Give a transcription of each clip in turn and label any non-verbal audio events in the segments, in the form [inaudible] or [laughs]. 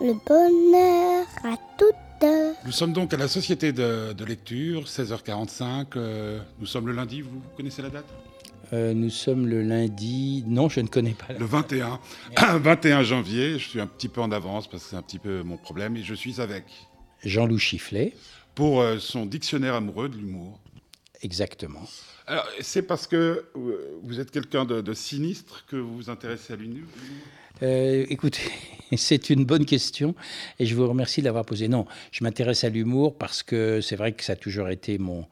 le bonheur à toute heure. Nous sommes donc à la Société de, de lecture, 16h45. euh, nous sommes le lundi, vous connaissez la date? Euh, nous sommes le lundi. Non, je ne connais pas. la- Le 21. 21 [coughs] janvier. Je suis un petit peu en avance parce que c'est un petit peu mon problème. Et je suis avec Jean-Loup Chifflet, pour euh, son dictionnaire amoureux de l'humour. Exactement. Alors, c'est parce que euh, vous êtes quelqu'un de, de sinistre que vous vous intéressez à l'humour Euh, écoutez, [laughs] c'est une bonne question et je vous remercie de l'avoir posée. Non, je m'intéresse à l'humour parce que c'est vrai que ça a toujours été mon,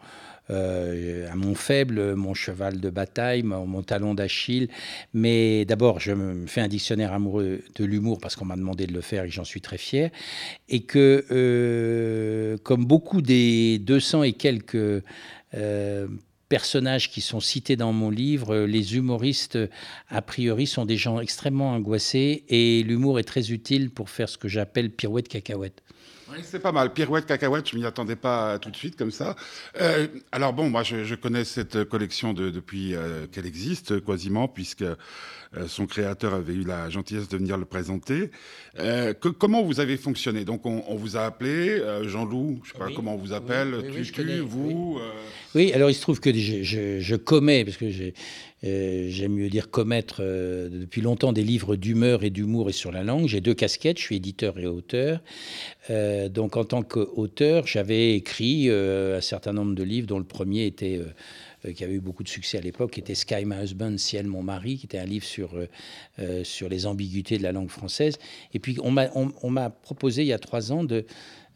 euh, à mon faible, mon cheval de bataille, mon, mon talon d'Achille. Mais d'abord, je me fais un dictionnaire amoureux de l'humour parce qu'on m'a demandé de le faire et j'en suis très fier. Et que, euh, comme beaucoup des 200 et quelques euh, personnages qui sont cités dans mon livre, euh, les humoristes, a priori, sont des gens extrêmement angoissés et l'humour est très utile pour faire ce que j'appelle pirouette cacahuète. Oui, c'est pas mal. Pirouette, cacahuète, je m'y attendais pas tout de suite comme ça. Euh, alors bon, moi, je, je connais cette collection de- depuis euh, qu'elle existe, quasiment, puisque euh, son créateur avait eu la gentillesse de venir le présenter. Euh, que- comment vous avez fonctionné? Donc, on, on vous a appelé, euh, Jean-Loup, je sais pas Oui. comment on vous appelle, Oui, oui, oui, connais, vous. euh, Oui, alors il se trouve que je, je- je commets, parce que j'ai- euh, j'aime mieux dire commettre euh, depuis longtemps des livres d'humeur et d'humour et sur la langue. J'ai deux casquettes, je suis éditeur et auteur. Euh, donc en tant qu'auteur, j'avais écrit un certain nombre de livres, dont le premier était... euh, qui avait eu beaucoup de succès à l'époque, qui était Sky My Husband, Ciel mon mari, qui était un livre sur, euh, euh, sur les ambiguïtés de la langue française. Et puis on m'a on, proposé il y a trois ans de,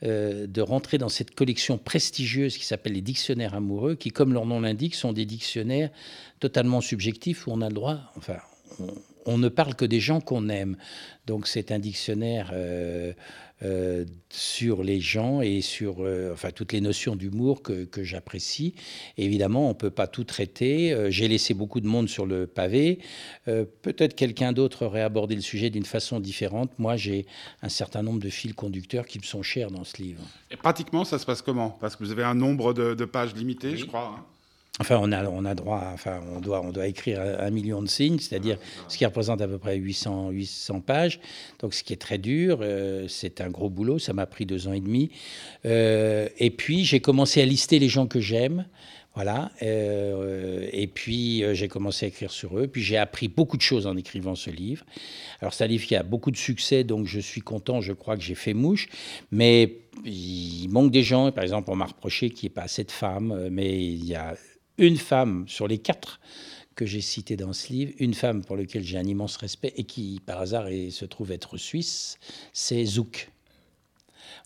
de rentrer dans cette collection prestigieuse qui s'appelle les dictionnaires amoureux, qui, comme leur nom l'indique, sont des dictionnaires totalement subjectifs où on a le droit, enfin, on, on ne parle que des gens qu'on aime. Donc c'est un dictionnaire euh, euh, sur les gens et sur euh, enfin, toutes les notions d'humour que, que j'apprécie. Évidemment, on ne peut pas tout traiter. J'ai laissé beaucoup de monde sur le pavé. Peut-être quelqu'un d'autre aurait abordé le sujet d'une façon différente. Moi, j'ai un certain nombre de fils conducteurs qui me sont chers dans ce livre. et pratiquement, ça se passe comment? Parce que vous avez un nombre de, de pages limité, je crois. hein. Enfin, on a, on a droit, enfin, on doit, on doit écrire un million de signes, c'est-à-dire ce qui représente à peu près 800, 800 pages. Donc, ce qui est très dur, euh, c'est un gros boulot. Ça m'a pris deux ans et demi. Euh, et puis, j'ai commencé à lister les gens que j'aime. Voilà. Euh, et puis, j'ai commencé à écrire sur eux. Puis, j'ai appris beaucoup de choses en écrivant ce livre. Alors, c'est un livre qui a beaucoup de succès, donc je suis content. Je crois que j'ai fait mouche. Mais il manque des gens. Par exemple, on m'a reproché qu'il n'y ait pas assez de femmes. Mais il y a une femme sur les quatre que j'ai citées dans ce livre, une femme pour laquelle j'ai un immense respect et qui, par hasard, se trouve être suisse, c'est Zouk.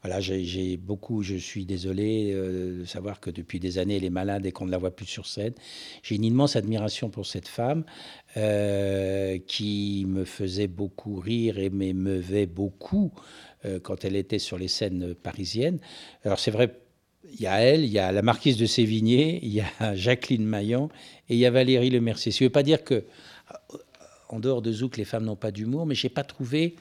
Voilà, j'ai j'ai beaucoup, je suis désolé euh, de savoir que depuis des années, elle est malade et qu'on ne la voit plus sur scène. J'ai une immense admiration pour cette femme euh, qui me faisait beaucoup rire et m'émeuvait beaucoup euh, quand elle était sur les scènes parisiennes. Alors c'est vrai, il y a elle, il y a la marquise de Sévigné, il y a [laughs] Jacqueline Maillan et il y a Valérie Lemercier. Ce qui ne veut pas dire que, en dehors de Zouk, les femmes n'ont pas d'humour, mais j'ai pas trouvé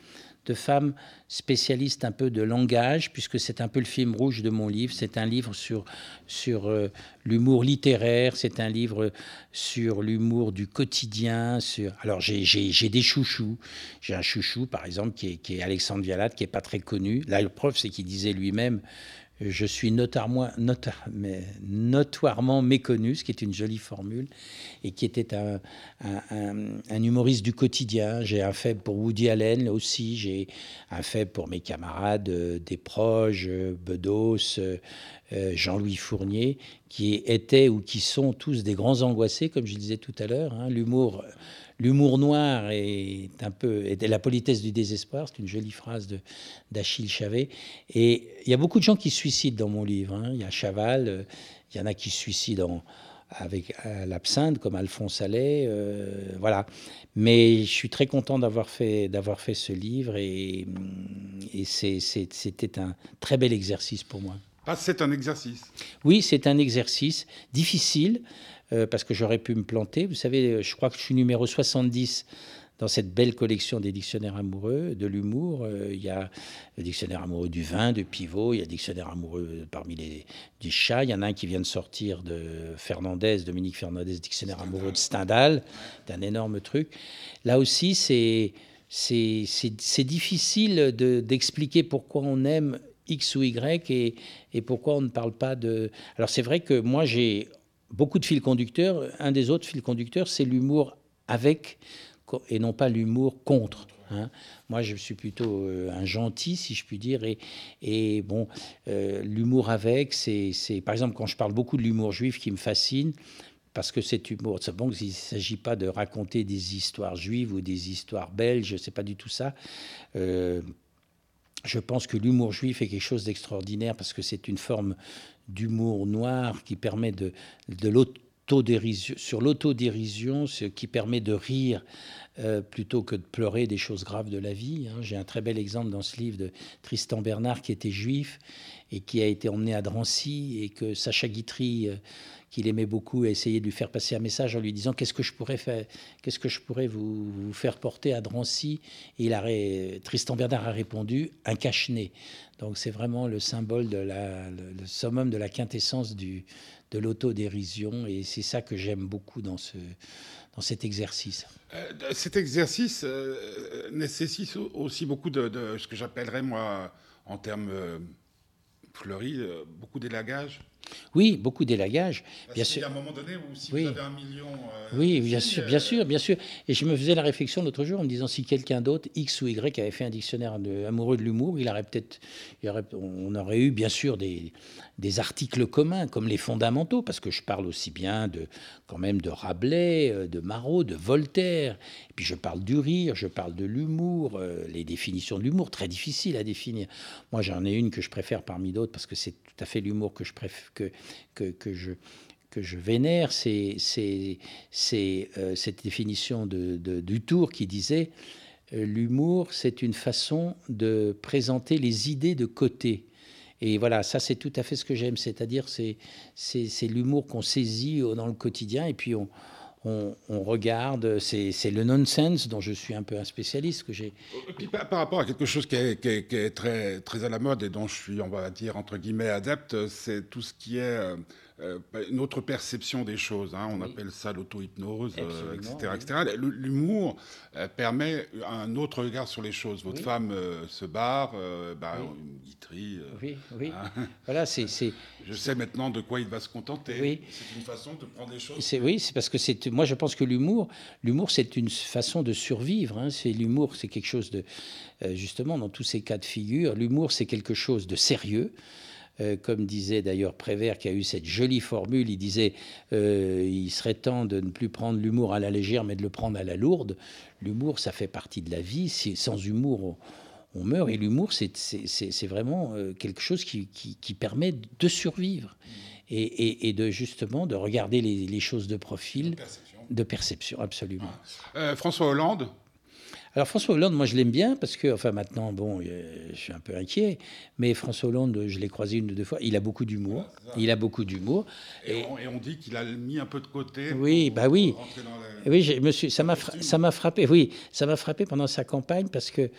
de femmes spécialistes un peu de langage, puisque c'est un peu le film rouge de mon livre. C'est un livre sur, sur euh, l'humour littéraire, c'est un livre sur l'humour du quotidien. Sur... Alors j'ai- des chouchous. J'ai un chouchou, par exemple, qui est, qui est Alexandre Vialat, qui est pas très connu. Là, le preuve, c'est qu'il disait lui-même je suis notoirement méconnu, ce qui est une jolie formule, et qui était un, humoriste du quotidien. J'ai un faible pour Woody Allen aussi, j'ai un faible pour mes camarades, euh, des proches, euh, Bedos, euh, Jean-Louis Fournier, qui étaient ou qui sont tous des grands angoissés, comme je disais tout à l'heure. hein. L'humour noir est un peu la politesse du désespoir, c'est une jolie phrase d'Achille Chavet. Et il y a beaucoup de gens qui se suicident dans mon livre. hein. Il y a Chaval, euh, il y en a qui se suicident en- avec euh, l'absinthe, comme Alphonse Allais, euh, voilà. Mais je suis très content d'avoir fait d'avoir fait ce livre et, c'était un très bel exercice pour moi. Ah, c'est un exercice. Oui, c'est un exercice difficile euh, parce que j'aurais pu me planter. Vous savez, je crois que je suis numéro 70 dans cette belle collection des dictionnaires amoureux, de l'humour. Euh, il y a le dictionnaire amoureux du vin, de Pivot, il y a le dictionnaire amoureux parmi les du chat. Il y en a un qui vient de sortir de Fernandez, Dominique Fernandez, dictionnaire amoureux de Stendhal. C'est un énorme truc. Là aussi, c'est c'est difficile d'expliquer pourquoi on aime X ou Y et, et pourquoi on ne parle pas de... Alors c'est vrai que moi j'ai beaucoup de fils conducteurs. Un des autres fils conducteurs, c'est l'humour avec et non pas l'humour contre. Hein. Moi, je suis plutôt euh, un gentil, si je puis dire. Et, et bon, euh, l'humour avec, c'est, par exemple, quand je parle beaucoup de l'humour juif qui me fascine, parce que cet humour, c'est bon qu'il ne s'agit pas de raconter des histoires juives ou des histoires belges, c'est pas du tout ça. Euh, je pense que l'humour juif est quelque chose d'extraordinaire parce que c'est une forme d'humour noir qui permet de, de l'autodérision, sur l'autodérision, ce qui permet de rire euh, plutôt que de pleurer des choses graves de la vie. Hein. J'ai un très bel exemple dans ce livre de Tristan Bernard qui était juif et qui a été emmené à Drancy et que Sacha Guitry, euh, qu'il aimait beaucoup, a essayé de lui faire passer un message en lui disant qu'est-ce que je pourrais faire, qu'est-ce que je pourrais vous, faire porter à Drancy? Et il Tristan Bernard a répondu un cache-nez. Donc c'est vraiment le symbole de la, le, summum de la quintessence du, de l'autodérision et c'est ça que j'aime beaucoup dans ce dans cet exercice euh, Cet exercice euh, nécessite aussi beaucoup de, ce que j'appellerais, moi, en termes euh, fleuris, beaucoup d'élagage. Oui, beaucoup d'élagage. Bien sûr. Il y a un moment donné où si vous avez un million. Euh, oui, bien sûr, bien sûr, bien sûr. Et je me faisais la réflexion l'autre jour en me disant si quelqu'un d'autre, X ou Y, avait fait un dictionnaire de, amoureux de l'humour, il aurait peut-être, on aurait eu bien sûr des, des articles communs comme les fondamentaux, parce que je parle aussi bien de quand même de Rabelais, euh, de Marot, de Voltaire. Et puis je parle du rire, je parle de l'humour, euh, les définitions de l'humour très difficiles à définir. Moi, j'en ai une que je préfère parmi d'autres parce que c'est tout à fait l'humour que je préfère que, que, je, que je vénère, c'est euh, cette définition de, du tour qui disait l'humour, c'est une façon de présenter les idées de côté. Et voilà, ça c'est tout à fait ce que j'aime, c'est-à-dire c'est l'humour qu'on saisit dans le quotidien et puis on, on, regarde, c'est le nonsense dont je suis un peu un spécialiste que j'ai. Par, par, rapport à quelque chose qui est, qui est, très, très à la mode et dont je suis, on va dire entre guillemets, adepte, c'est tout ce qui est euh, euh, une autre perception des choses. Hein. on appelle ça l'auto-hypnose, etc. Euh, etc. L'humour euh, permet un autre regard sur les choses. Votre femme se barre, bah, une guiterie. oui, oui. Hein. [laughs] voilà, c'est. [laughs] Je sais maintenant de quoi il va se contenter. C'est une façon de prendre les choses. Oui, c'est parce que c'est. Moi, je pense que l'humour, l'humour, c'est une façon de survivre. Hein. C'est l'humour, c'est quelque chose de justement dans tous ces cas de figure. L'humour, c'est quelque chose de sérieux. Euh, comme disait d'ailleurs Prévert, qui a eu cette jolie formule, il disait euh, il serait temps de ne plus prendre l'humour à la légère, mais de le prendre à la lourde. L'humour, ça fait partie de la vie. Sans humour, on, meurt. Et l'humour, c'est vraiment euh, quelque chose qui, permet de survivre et, de justement de regarder les, choses de profil. De perception, absolument. François Hollande, alors François Hollande, moi je l'aime bien parce que, enfin maintenant, bon, je suis un peu inquiet, mais François Hollande, je l'ai croisé une ou deux fois, il a beaucoup d'humour. Il a beaucoup d'humour. Et, on, dit qu'il a mis un peu de côté. Oui, bah oui. Oui, je me ça m'a, ça m'a frappé. Oui, ça m'a frappé pendant sa campagne parce que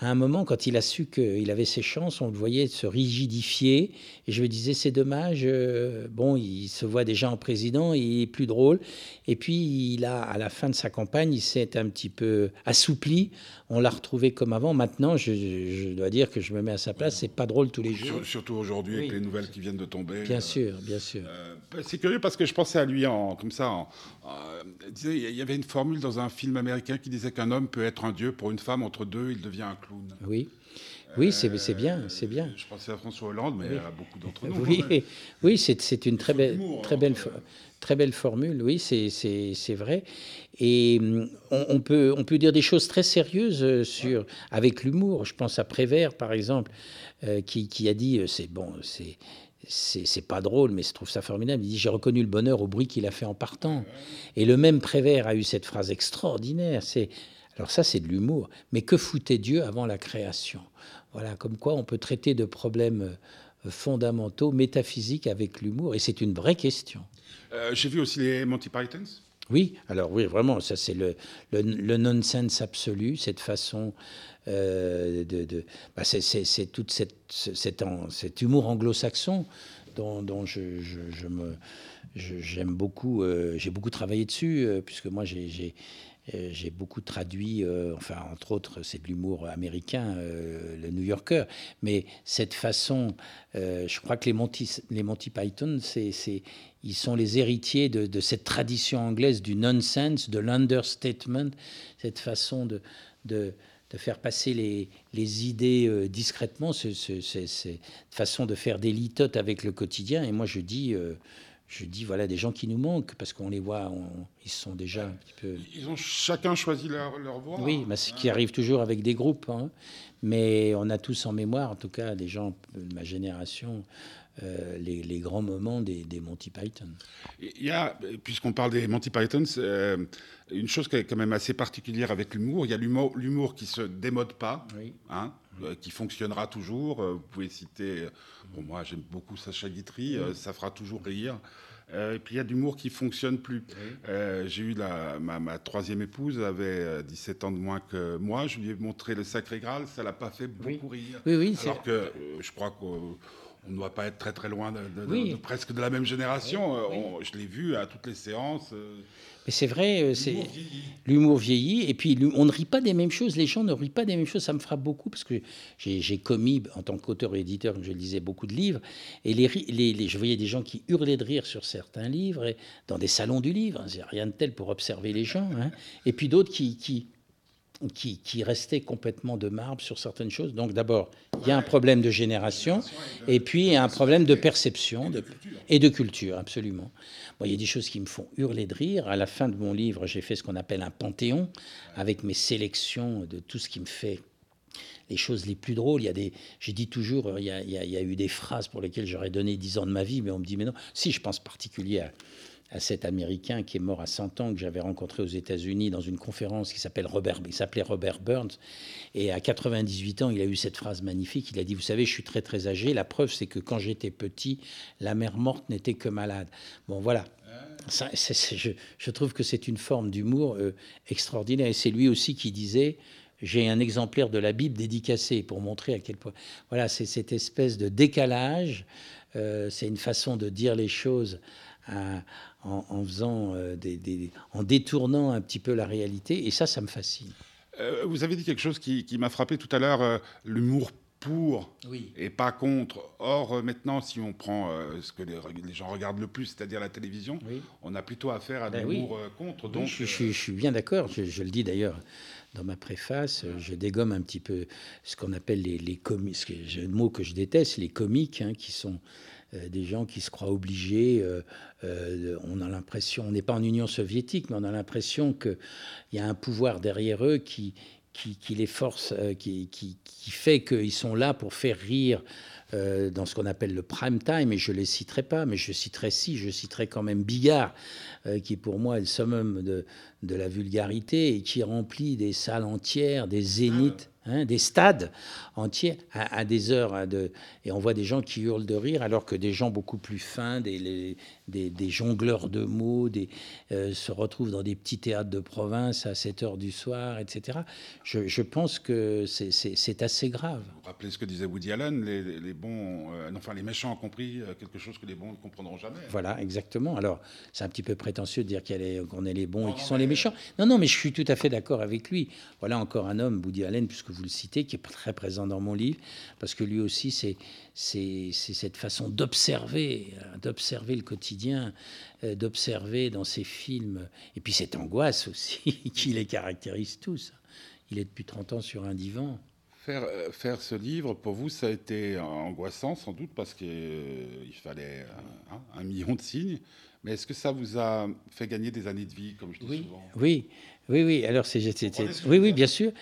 à un moment, quand il a su qu'il avait ses chances, on le voyait se rigidifier. Et je me disais, c'est dommage. Euh, bon, il se voit déjà en président, il est plus drôle. Et puis, il a, à la fin de sa campagne, il s'est un petit peu assoupli. On l'a retrouvé comme avant. Maintenant, je, dois dire que je me mets à sa place. C'est pas drôle tous les jours. Surtout aujourd'hui, avec les nouvelles qui viennent de tomber. Bien euh, sûr, bien sûr. Euh, c'est curieux parce que je pensais à lui en, comme ça. En, il y avait une formule dans un film américain qui disait qu'un homme peut être un dieu. Pour une femme, entre deux, il devient un clown. Oui. Oui, c'est bien, c'est bien. Je pensais à François Hollande, mais à beaucoup d'entre [laughs] nous. Oui, oui c'est une très belle, très, belle, très belle formule, oui, c'est vrai. Et mm, on, peut, on peut dire des choses très sérieuses euh, sur, avec l'humour. Je pense à Prévert, par exemple, euh, qui, qui, a dit, euh, c'est bon, c'est c'est pas drôle, mais je trouve ça formidable. Il dit J'ai reconnu le bonheur au bruit qu'il a fait en partant. Et le même Prévert a eu cette phrase extraordinaire c'est alors ça, c'est de l'humour. Mais que foutait Dieu avant la création? Voilà, comme quoi on peut traiter de problèmes euh, fondamentaux, métaphysiques avec l'humour. Et c'est une vraie question. Euh, j'ai vu aussi les Monty Pythons. Oui, alors oui, vraiment, ça c'est le, le, nonsense absolu, cette façon euh, de... de bah c'est tout cette, cet, cet, humour anglo-saxon dont, dont je, je, me, j'aime beaucoup, j'ai beaucoup travaillé dessus, puisque moi j'ai j'ai beaucoup traduit, enfin, entre autres, c'est de l'humour américain, le New Yorker. Mais cette façon, je crois que les Monty, Python, c'est, ils sont les héritiers de, cette tradition anglaise du nonsense, de l'understatement, cette façon de, de, de faire passer les, les idées euh, discrètement, c'est une façon de faire des litotes avec le quotidien. Et moi, je dis, euh, je dis voilà, des gens qui nous manquent, parce qu'on les voit, ils sont déjà un petit peu... Ils ont chacun choisi leur, leur voie Oui, bah, ce qui arrive toujours avec des groupes. Hein. Mais on a tous en mémoire, en tout cas, des gens de ma génération, euh, les, grands moments des, Monty Python. Il y a, puisqu'on parle des Monty Python, euh, une chose qui est quand même assez particulière avec l'humour. Il y a l'humour qui se démode pas, hein, euh, qui fonctionnera toujours. Vous pouvez citer, bon, moi j'aime beaucoup Sacha Guitry, ça fera toujours rire. et puis il y a d'humour qui fonctionne plus. J'ai eu la, ma, troisième épouse avait 17 ans de moins que moi. Je lui ai montré le Sacré Graal, ça l'a pas fait beaucoup rire. Oui, oui. Alors que je crois que on ne doit pas être très très loin de, presque de la même génération. Euh, je l'ai vu à toutes les séances. Euh, Mais c'est vrai, euh, c'est l'humour vieillit. Et puis on ne rit pas des mêmes choses. Les gens ne rient pas des mêmes choses. Ça me frappe beaucoup parce que j'ai commis en tant qu'auteur et éditeur, comme je le disais, beaucoup de livres. Et les, les, je voyais des gens qui hurlaient de rire sur certains livres, et dans des salons du livre. A rien de tel pour observer les gens. Hein. Et puis d'autres qui, qui qui, restait complètement de marbre sur certaines choses. Donc d'abord, il y a un problème de génération, et puis il y a un problème de perception et de culture, absolument. Bon, il y a des choses qui me font hurler de rire. À la fin de mon livre, j'ai fait ce qu'on appelle un panthéon, avec mes sélections de tout ce qui me fait les choses les plus drôles. Il y a des, j'ai dit toujours, il y, a, il y, a, eu des phrases pour lesquelles j'aurais donné 10 ans de ma vie, mais on me dit, mais non. Si, je pense particulier à cet Américain qui est mort à 100 ans, que j'avais rencontré aux États-Unis dans une conférence qui s'appelle Robert, s'appelait Robert Burns. Et à 98 ans, il a eu cette phrase magnifique. Il a dit, vous savez, je suis très très âgé. La preuve, c'est que quand j'étais petit, la mère morte n'était que malade. Bon, voilà. Je, trouve que c'est une forme d'humour euh, extraordinaire. Et c'est lui aussi qui disait, j'ai un exemplaire de la Bible dédicacé pour montrer à quel point. Voilà, c'est cette espèce de décalage. Euh, c'est une façon de dire les choses en, faisant euh, des, en détournant un petit peu la réalité. Et ça, ça me fascine. Euh, vous avez dit quelque chose qui, m'a frappé tout à l'heure, euh, l'humour pour et pas contre. Or, maintenant, si on prend ce que les, gens regardent le plus, c'est-à-dire la télévision, on a plutôt affaire à ben l'humour contre. Donc, je, suis bien d'accord. Je, le dis d'ailleurs dans ma préface. Je dégomme un petit peu ce qu'on appelle les, les comiques, un mot que je déteste, les comiques, hein, qui sont euh, des gens qui se croient obligés. Euh, euh, on a l'impression, on n'est pas en Union soviétique, mais on a l'impression qu'il y a un pouvoir derrière eux qui, les force, qui, fait qu'ils sont là pour faire rire dans ce qu'on appelle le prime time, et je ne les citerai pas, mais je citerai si, je citerai quand même Bigard, qui pour moi est le summum de, de, la vulgarité et qui remplit des salles entières, des zéniths. Hein, des stades entiers à, des heures. de, et on voit des gens qui hurlent de rire, alors que des gens beaucoup plus fins, des, des, jongleurs de mots, des, euh, se retrouvent dans des petits théâtres de province à 7 heures du soir, etc. Je, pense que c'est assez grave. Vous rappelez ce que disait Woody Allen les, bons, euh, enfin les méchants ont compris euh, quelque chose que les bons ne comprendront jamais. Voilà, exactement. Alors, c'est un petit peu prétentieux de dire qu'on est les bons et qui sont les méchants. Non, non, mais je suis tout à fait d'accord avec lui. Voilà encore un homme, Woody Allen, puisque vous le citez, qui est très présent dans mon livre, parce que lui aussi, c'est cette façon d'observer, euh, d'observer le quotidien, euh, d'observer dans ses films, et puis cette angoisse aussi [laughs] qui les caractérise tous. Il est depuis 30 ans sur un divan. Faire, euh, faire ce livre, pour vous, ça a été angoissant sans doute parce qu'il fallait un, un, million de signes. Mais est-ce que ça vous a fait gagner des années de vie, comme je dis oui, souvent? Oui, oui, oui. Alors, c'est, oui, oui, bien sûr.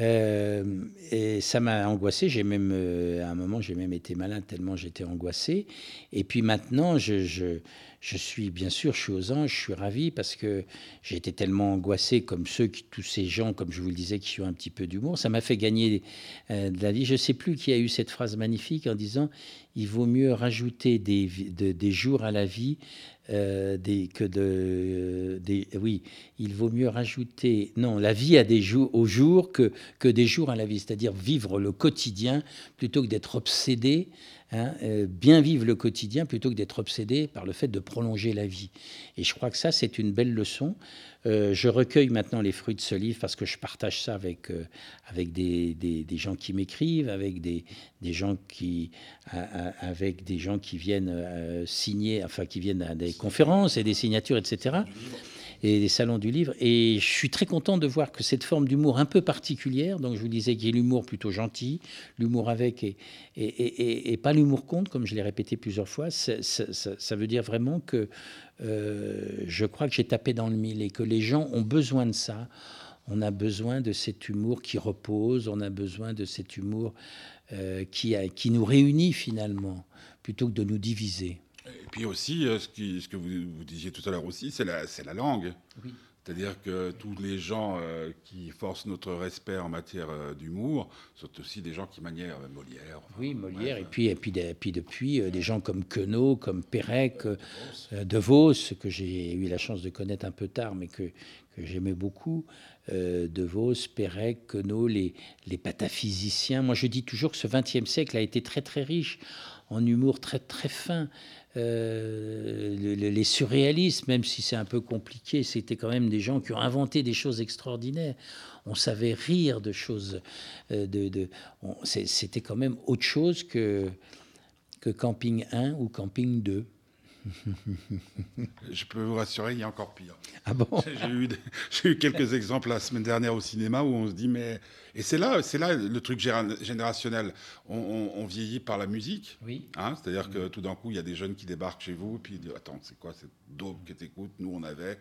Euh, et ça m'a angoissé. J'ai même, euh, à un moment, j'ai même été malade tellement j'étais angoissé. Et puis maintenant, je, je, suis, bien sûr, je suis aux anges, je suis ravi parce que j'ai été tellement angoissé comme ceux, tous ces gens, comme je vous le disais, qui ont un petit peu d'humour. Ça m'a fait gagner euh, de la vie. Je ne sais plus qui a eu cette phrase magnifique en disant il vaut mieux rajouter des, des jours à la vie que de, des, oui, il vaut mieux rajouter, non, la vie à des jours, au jour que, que des jours à la vie, c'est-à-dire vivre le quotidien plutôt que d'être obsédé Hein, euh, bien vivre le quotidien plutôt que d'être obsédé par le fait de prolonger la vie. Et je crois que ça, c'est une belle leçon. Euh, je recueille maintenant les fruits de ce livre parce que je partage ça avec, euh, avec des, des, des, gens qui m'écrivent, avec des, des, gens qui, avec des gens qui viennent signer, enfin qui viennent à des conférences et des signatures, etc et des salons du livre. Et je suis très content de voir que cette forme d'humour un peu particulière, donc je vous disais qu'il y a l'humour plutôt gentil, l'humour avec et, pas l'humour contre, comme je l'ai répété plusieurs fois, ça, veut dire vraiment que euh, je crois que j'ai tapé dans le mille et que les gens ont besoin de ça. On a besoin de cet humour qui repose, on a besoin de cet humour euh, qui, qui nous réunit finalement, plutôt que de nous diviser. Et puis aussi, euh, ce, qui, ce que vous, vous, disiez tout à l'heure aussi, c'est la, la langue. Oui. C'est-à-dire que tous les gens euh, qui forcent notre respect en matière euh, d'humour sont aussi des gens qui manièrent euh, Molière. oui, Molière, et, puis, et, puis, et puis depuis, des gens comme Queneau, comme Pérec, De Vos, que j'ai eu la chance de connaître un peu tard, mais que, que j'aimais beaucoup. de Vos, Pérec, Queneau, les, les pataphysiciens. Moi, je dis toujours que ce XXe siècle a été très, très riche en humour très, très fin. Euh, les surréalistes, même si c'est un peu compliqué, c'était quand même des gens qui ont inventé des choses extraordinaires. On savait rire de choses. Euh, de, c'était quand même autre chose que, que Camping 1 ou Camping 2. [laughs] Je peux vous rassurer, il y a encore pire. Ah bon? [laughs] J'ai eu, eu, quelques exemples la semaine dernière au cinéma où on se dit, mais. Et c'est là, c'est là le truc générationnel. On, vieillit par la musique. Oui. Hein, C'est-à-dire que tout d'un coup, il y a des jeunes qui débarquent chez vous, puis ils disent Attends, c'est quoi cette dope que t'écoutes? Nous, on avait.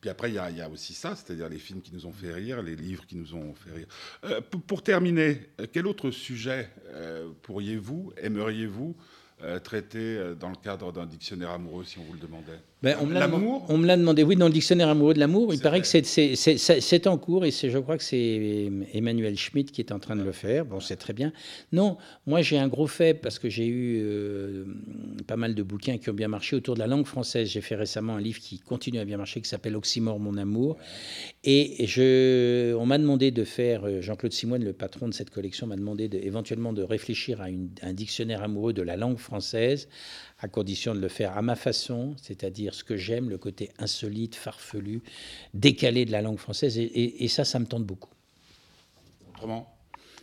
Puis après, il y, a, il y, a, aussi ça, c'est-à-dire les films qui nous ont fait rire, les livres qui nous ont fait rire. Euh, pour, terminer, quel autre sujet euh, pourriez-vous, aimeriez-vous euh, traité euh, dans le cadre d'un dictionnaire amoureux, si on vous le demandait ben, On me l'a demandé, oui, dans le dictionnaire amoureux de l'amour. Il paraît que c'est en cours et je crois que c'est Emmanuel Schmitt qui est en train de le faire. Bon, c'est très bien. Non, moi j'ai un gros faible parce que j'ai eu euh, pas mal de bouquins qui ont bien marché autour de la langue française. J'ai fait récemment un livre qui continue à bien marcher qui s'appelle Oxymore, mon amour. Et je, on m'a demandé de faire, Jean-Claude Simoine, le patron de cette collection, m'a demandé de, éventuellement de réfléchir à un dictionnaire amoureux de la langue française, à condition de le faire à ma façon, c'est-à-dire ce que j'aime, le côté insolite, farfelu, décalé de la langue française, et, ça, ça me tente beaucoup. Autrement?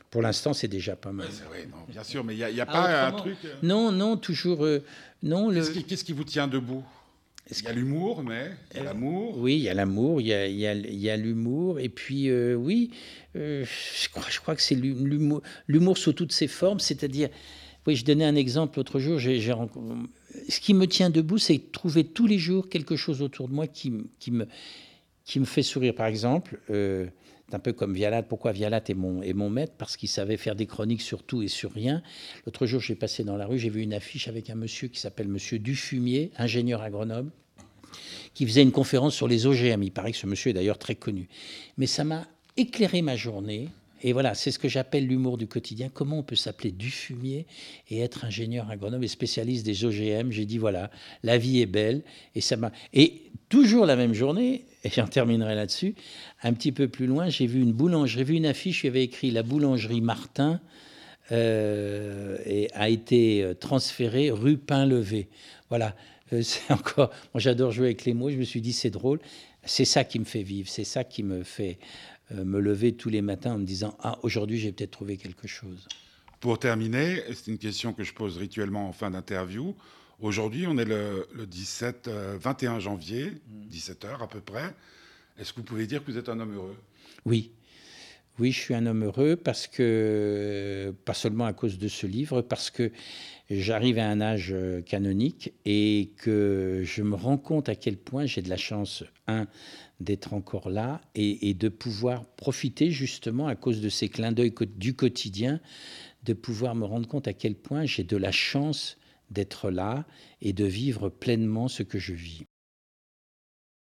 Pour l'instant, c'est déjà pas mal. vrai, non, bien sûr, mais il n'y a, a, ah, pas un truc. Euh, non, non, toujours. Euh, non. Qu'est-ce qui, qui, vous tient debout? Il y a l'humour, mais il y a l'amour. Oui, il y a l'amour, il y a, il y a, l'humour. Et puis, euh, oui, je, crois, je crois que c'est l'humour, l'humour sous toutes ses formes, c'est-à-dire oui, je donnais un exemple l'autre jour. Ce qui me tient debout, c'est trouver tous les jours quelque chose autour de moi qui, qui, me, qui me fait sourire. Par exemple, euh, c'est un peu comme Vialat. Pourquoi Vialat est mon, est mon maître? Parce qu'il savait faire des chroniques sur tout et sur rien. L'autre jour, j'ai passé dans la rue, j'ai vu une affiche avec un monsieur qui s'appelle Monsieur Dufumier, ingénieur à Grenoble, qui faisait une conférence sur les OGM. Il paraît que ce monsieur est d'ailleurs très connu. Mais ça m'a éclairé ma journée et voilà, c'est ce que j'appelle l'humour du quotidien. Comment on peut s'appeler du fumier et être ingénieur agronome et spécialiste des OGM J'ai dit voilà, la vie est belle et ça m'a. Et toujours la même journée, et j'en terminerai là-dessus. Un petit peu plus loin, j'ai vu une boulangerie, j'ai vu une affiche qui avait écrit la boulangerie Martin euh, a été euh, transférée rue Pain-Levé. Voilà, euh, [laughs] c'est encore. Moi, j'adore jouer avec les mots. Je me suis dit c'est drôle. C'est ça qui me fait vivre. C'est ça qui me fait me lever tous les matins en me disant Ah, aujourd'hui, j'ai peut-être trouvé quelque chose. Pour terminer, c'est une question que je pose rituellement en fin d'interview. Aujourd'hui, on est le, 17, 21 euh, janvier, 17h à peu près. Est-ce que vous pouvez dire que vous êtes un homme heureux? Oui. Oui, je suis un homme heureux parce que, pas seulement à cause de ce livre, parce que j'arrive à un âge euh, canonique et que je me rends compte à quel point j'ai de la chance, un, d'être encore là et, de pouvoir profiter justement à cause de ces clins d'œil du quotidien, de pouvoir me rendre compte à quel point j'ai de la chance d'être là et de vivre pleinement ce que je vis.